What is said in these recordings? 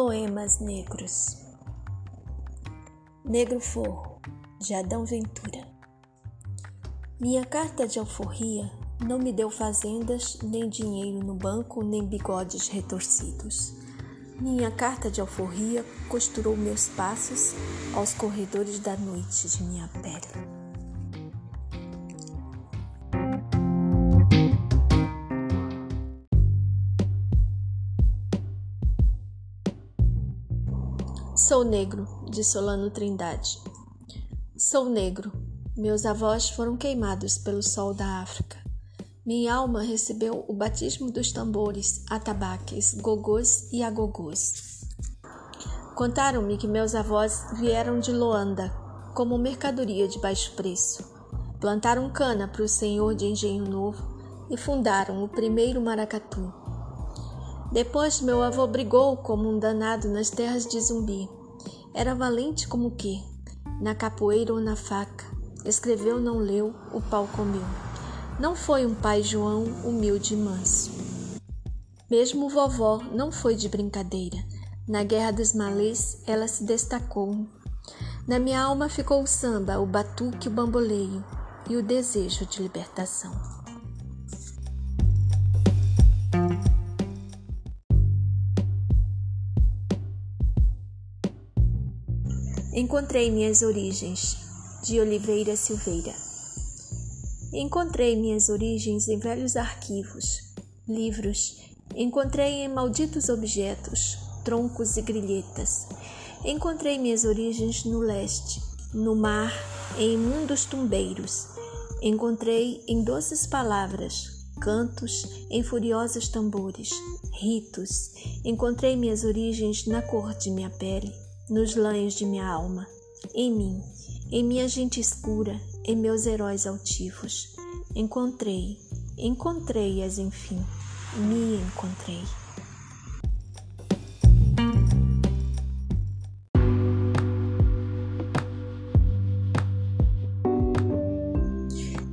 Poemas Negros Negro Forro, de Adão Ventura Minha carta de alforria não me deu fazendas, nem dinheiro no banco, nem bigodes retorcidos. Minha carta de alforria costurou meus passos aos corredores da noite de minha pele. Sou negro, de Solano Trindade. Sou negro. Meus avós foram queimados pelo sol da África. Minha alma recebeu o batismo dos tambores, atabaques, gogôs e agogôs. Contaram-me que meus avós vieram de Loanda como mercadoria de baixo preço. Plantaram cana para o senhor de Engenho Novo e fundaram o primeiro maracatu. Depois meu avô brigou como um danado nas terras de Zumbi era valente como que, na capoeira ou na faca, escreveu, não leu, o pau comeu. Não foi um pai João humilde e manso. Mesmo vovó não foi de brincadeira. Na guerra dos malês ela se destacou. Na minha alma ficou o samba, o batuque, o bamboleio e o desejo de libertação. Encontrei minhas origens, de Oliveira Silveira. Encontrei minhas origens em velhos arquivos, livros, encontrei em malditos objetos, troncos e grilhetas. Encontrei minhas origens no leste, no mar, em mundos tumbeiros. Encontrei em doces palavras, cantos, em furiosos tambores, ritos. Encontrei minhas origens na cor de minha pele nos lanhos de minha alma, em mim, em minha gente escura, em meus heróis altivos. Encontrei, encontrei-as enfim, me encontrei.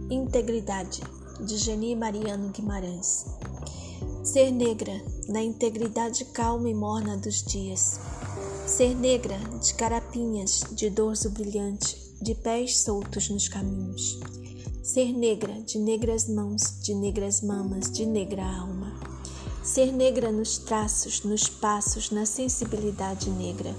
Integridade, de Geni Mariano Guimarães. Ser negra, na integridade calma e morna dos dias Ser negra, de carapinhas, de dorso brilhante, de pés soltos nos caminhos. Ser negra, de negras mãos, de negras mamas, de negra alma. Ser negra nos traços, nos passos, na sensibilidade negra.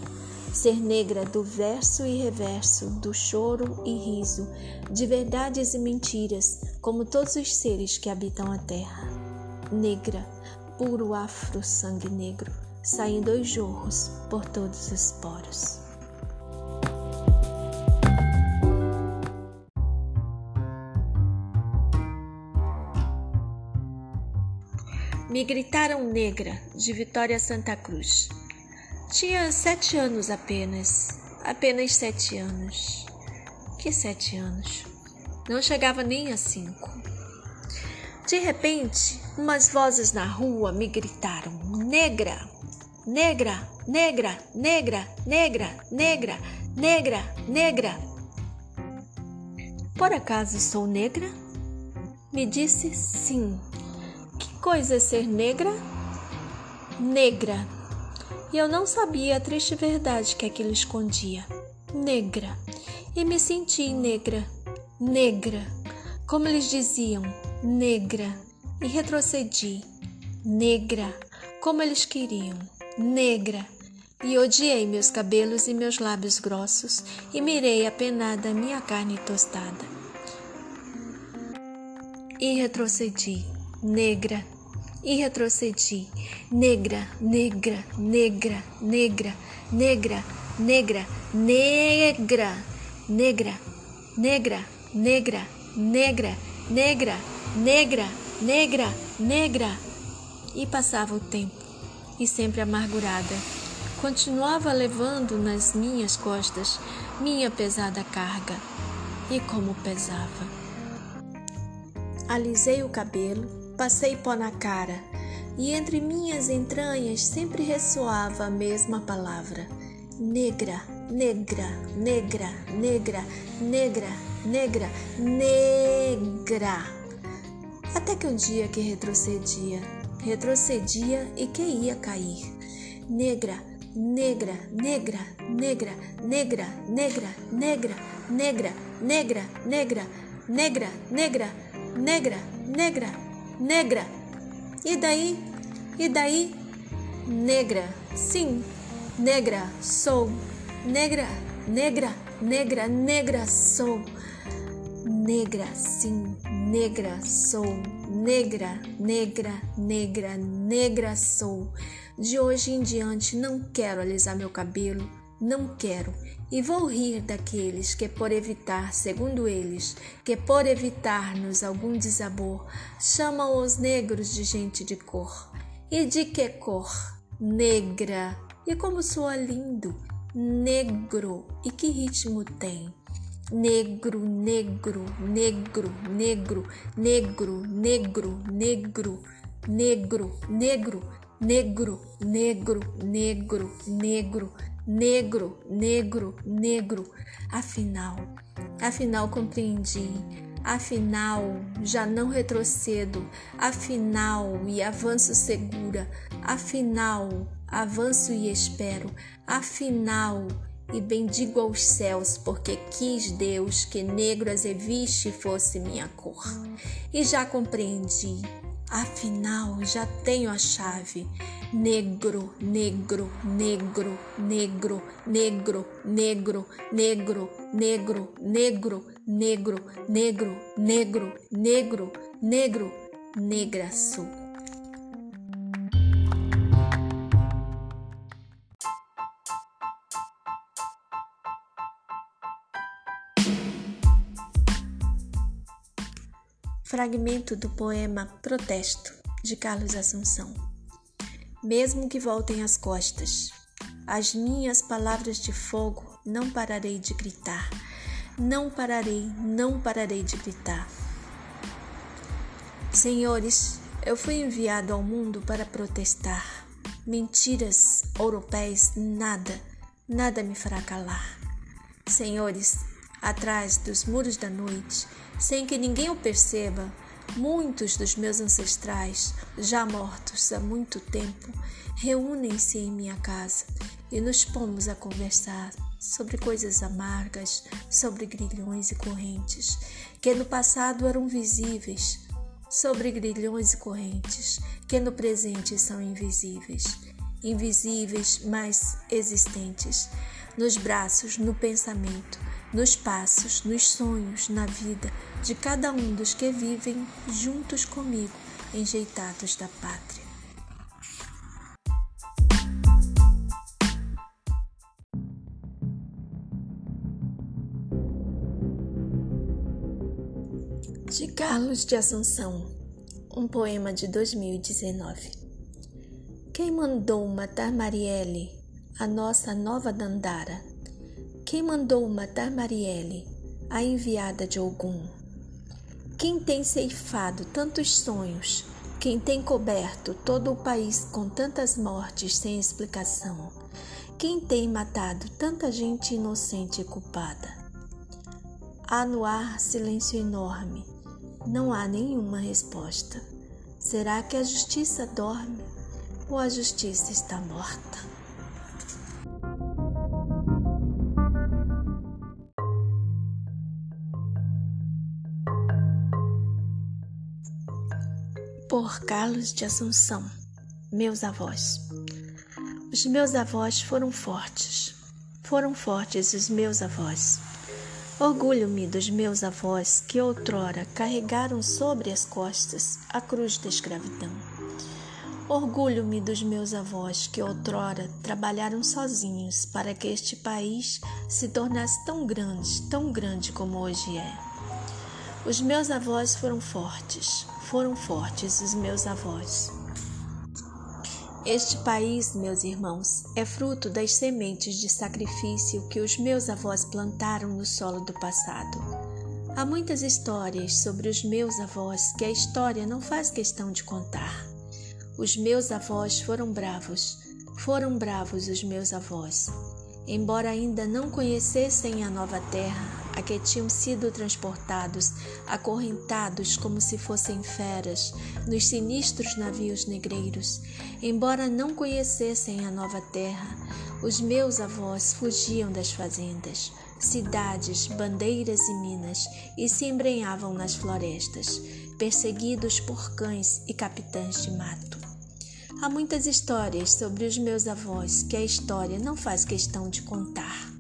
Ser negra do verso e reverso, do choro e riso, de verdades e mentiras, como todos os seres que habitam a terra. Negra, puro afro sangue negro saem dois jorros por todos os poros. Me gritaram negra, de Vitória Santa Cruz. Tinha sete anos apenas, apenas sete anos. Que sete anos? Não chegava nem a cinco. De repente, umas vozes na rua me gritaram: Negra! Negra, negra, negra, negra, negra, negra, negra. Por acaso sou negra? Me disse sim. Que coisa é ser negra? Negra. E eu não sabia a triste verdade que aquilo escondia. Negra. E me senti negra. Negra. Como eles diziam, negra. E retrocedi. Negra. Como eles queriam negra, e odiei meus cabelos e meus lábios grossos, e mirei apenada minha carne tostada. E retrocedi, negra, e retrocedi, negra, negra, negra, negra, negra, negra, negra, negra, negra, negra, negra, negra, negra, negra, negra. E passava o tempo e sempre amargurada. Continuava levando nas minhas costas minha pesada carga. E como pesava. Alisei o cabelo, passei pó na cara, e entre minhas entranhas sempre ressoava a mesma palavra: negra, negra, negra, negra, negra, negra, negra. Até que um dia que retrocedia, retrocedia e que ia cair. Negra, negra, negra, negra, negra, negra, negra, negra, negra, negra, negra, negra, negra, negra, negra. E daí? E daí? Negra, sim, negra, sou, negra, negra, negra, negra, sou, negra, sim, negra, sou, negra, negra, negra, negra, sou. De hoje em diante não quero alisar meu cabelo, não quero. E vou rir daqueles que, por evitar, segundo eles, que por evitar-nos algum desabor, chamam os negros de gente de cor. E de que cor? Negra. E como soa lindo! Negro. E que ritmo tem? Negro, negro, negro, negro, negro, negro, negro, negro, negro negro, negro, negro, negro, negro, negro, negro. Afinal, afinal compreendi. Afinal, já não retrocedo. Afinal, e avanço segura. Afinal, avanço e espero. Afinal, e bendigo aos céus, porque quis Deus que negro azeviste fosse minha cor. E já compreendi Afinal, já tenho a chave. Negro, negro, negro, negro, negro, negro, negro, negro, negro, negro, negro, negro, negro, negro, negra. Fragmento do poema Protesto, de Carlos Assunção. Mesmo que voltem as costas, as minhas palavras de fogo não pararei de gritar. Não pararei, não pararei de gritar. Senhores, eu fui enviado ao mundo para protestar. Mentiras, europeias, nada, nada me fará calar. Senhores, atrás dos muros da noite, sem que ninguém o perceba, muitos dos meus ancestrais, já mortos há muito tempo, reúnem-se em minha casa e nos pomos a conversar sobre coisas amargas, sobre grilhões e correntes, que no passado eram visíveis, sobre grilhões e correntes, que no presente são invisíveis, invisíveis, mas existentes, nos braços, no pensamento, nos passos, nos sonhos, na vida de cada um dos que vivem juntos comigo, enjeitados da pátria. De Carlos de Assunção, um poema de 2019. Quem mandou matar Marielle, a nossa nova Dandara? Quem mandou matar Marielle, a enviada de Ogum? Quem tem ceifado tantos sonhos? Quem tem coberto todo o país com tantas mortes sem explicação? Quem tem matado tanta gente inocente e culpada? Há no ar silêncio enorme. Não há nenhuma resposta. Será que a justiça dorme ou a justiça está morta? Por Carlos de Assunção, meus avós. Os meus avós foram fortes, foram fortes os meus avós. Orgulho-me dos meus avós que outrora carregaram sobre as costas a cruz da escravidão. Orgulho-me dos meus avós que outrora trabalharam sozinhos para que este país se tornasse tão grande, tão grande como hoje é. Os meus avós foram fortes, foram fortes os meus avós. Este país, meus irmãos, é fruto das sementes de sacrifício que os meus avós plantaram no solo do passado. Há muitas histórias sobre os meus avós que a história não faz questão de contar. Os meus avós foram bravos, foram bravos os meus avós. Embora ainda não conhecessem a nova terra, a que tinham sido transportados, acorrentados como se fossem feras, nos sinistros navios negreiros. Embora não conhecessem a nova terra, Os meus avós fugiam das fazendas, cidades, bandeiras e minas e se embrenhavam nas florestas, perseguidos por cães e capitães de mato. Há muitas histórias sobre os meus avós que a história não faz questão de contar.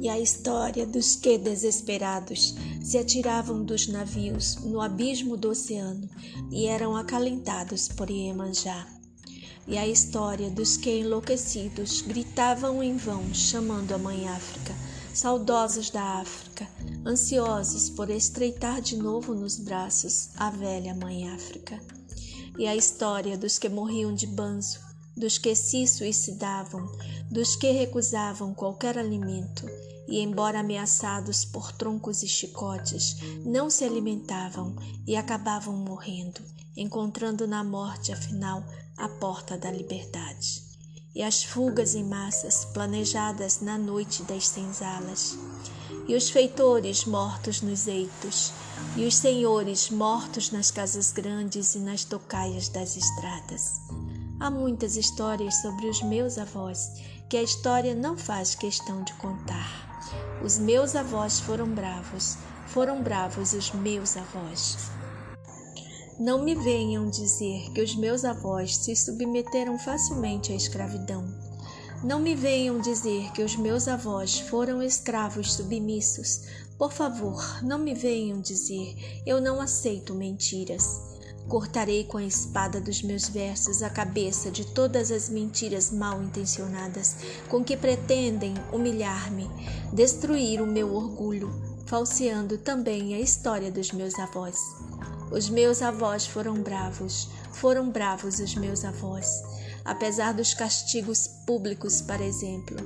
E a história dos que, desesperados, se atiravam dos navios no abismo do oceano e eram acalentados por Iemanjá. E a história dos que, enlouquecidos, gritavam em vão, chamando a Mãe África, saudosos da África, ansiosos por estreitar de novo nos braços a velha Mãe África e a história dos que morriam de banzo, dos que se suicidavam, dos que recusavam qualquer alimento e, embora ameaçados por troncos e chicotes, não se alimentavam e acabavam morrendo, encontrando na morte, afinal, a porta da liberdade. E as fugas em massas planejadas na noite das senzalas e os feitores mortos nos eitos, e os senhores mortos nas casas grandes e nas tocaias das estradas. Há muitas histórias sobre os meus avós que a história não faz questão de contar. Os meus avós foram bravos, foram bravos os meus avós. Não me venham dizer que os meus avós se submeteram facilmente à escravidão. Não me venham dizer que os meus avós foram escravos submissos. Por favor, não me venham dizer, eu não aceito mentiras. Cortarei com a espada dos meus versos a cabeça de todas as mentiras mal intencionadas com que pretendem humilhar-me, destruir o meu orgulho, falseando também a história dos meus avós. Os meus avós foram bravos, foram bravos os meus avós apesar dos castigos públicos, por exemplo,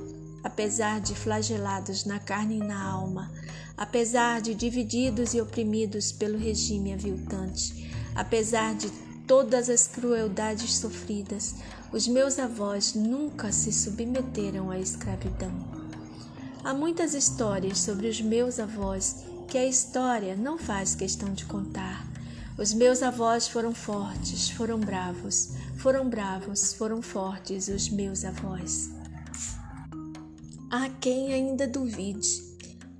apesar de flagelados na carne e na alma, apesar de divididos e oprimidos pelo regime aviltante, apesar de todas as crueldades sofridas, os meus avós nunca se submeteram à escravidão. Há muitas histórias sobre os meus avós que a história não faz questão de contar. Os meus avós foram fortes, foram bravos, foram bravos, foram fortes os meus avós. Há quem ainda duvide.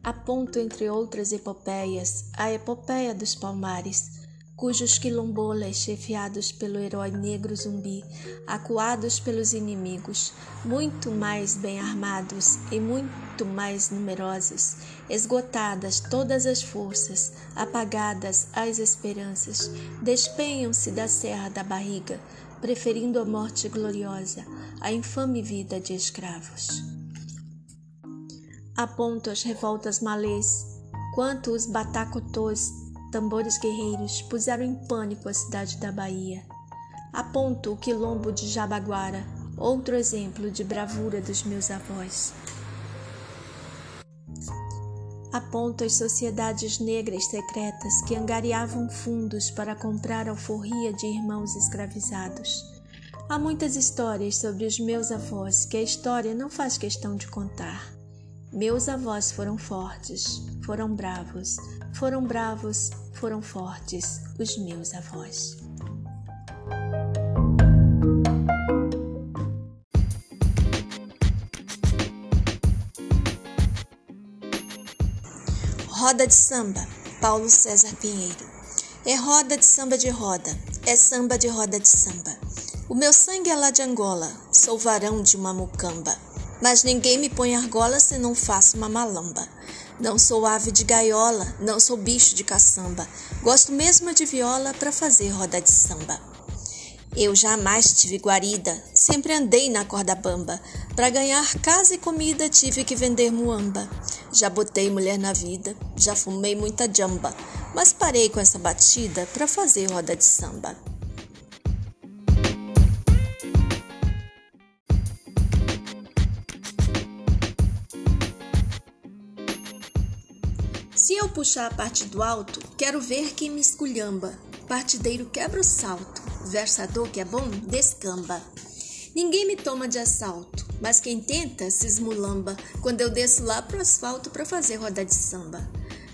Aponto, entre outras epopeias, a epopeia dos palmares, cujos quilombolas, chefiados pelo herói negro zumbi, acuados pelos inimigos, muito mais bem armados e muito mais numerosos, esgotadas todas as forças, apagadas as esperanças, despenham-se da serra da barriga, preferindo a morte gloriosa à infame vida de escravos. Aponto as revoltas malês, quanto os batacotôs tambores guerreiros puseram em pânico a cidade da Bahia. Aponto o quilombo de Jabaguara, outro exemplo de bravura dos meus avós. Aponto as sociedades negras secretas que angariavam fundos para comprar alforria de irmãos escravizados. Há muitas histórias sobre os meus avós que a história não faz questão de contar. Meus avós foram fortes, foram bravos, foram bravos, foram fortes os meus avós. Roda de samba, Paulo César Pinheiro. É roda de samba de roda, é samba de roda de samba. O meu sangue é lá de Angola, sou varão de uma mucamba. Mas ninguém me põe argola se não faço uma malamba. Não sou ave de gaiola, não sou bicho de caçamba. Gosto mesmo de viola para fazer roda de samba. Eu jamais tive guarida, sempre andei na corda bamba. Para ganhar casa e comida tive que vender muamba. Já botei mulher na vida, já fumei muita jamba, mas parei com essa batida para fazer roda de samba. Puxar a parte do alto, quero ver quem me esculhamba. Partideiro quebra o salto, versador que é bom, descamba. Ninguém me toma de assalto, mas quem tenta se esmulamba quando eu desço lá pro asfalto para fazer roda de samba.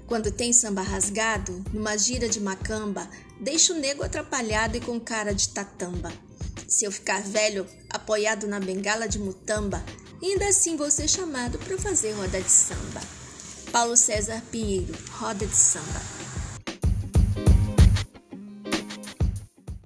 Quando tem samba rasgado, numa gira de macamba, deixo o nego atrapalhado e com cara de tatamba. Se eu ficar velho, apoiado na bengala de mutamba, ainda assim vou ser chamado para fazer roda de samba. Paulo César Pinheiro, roda de samba.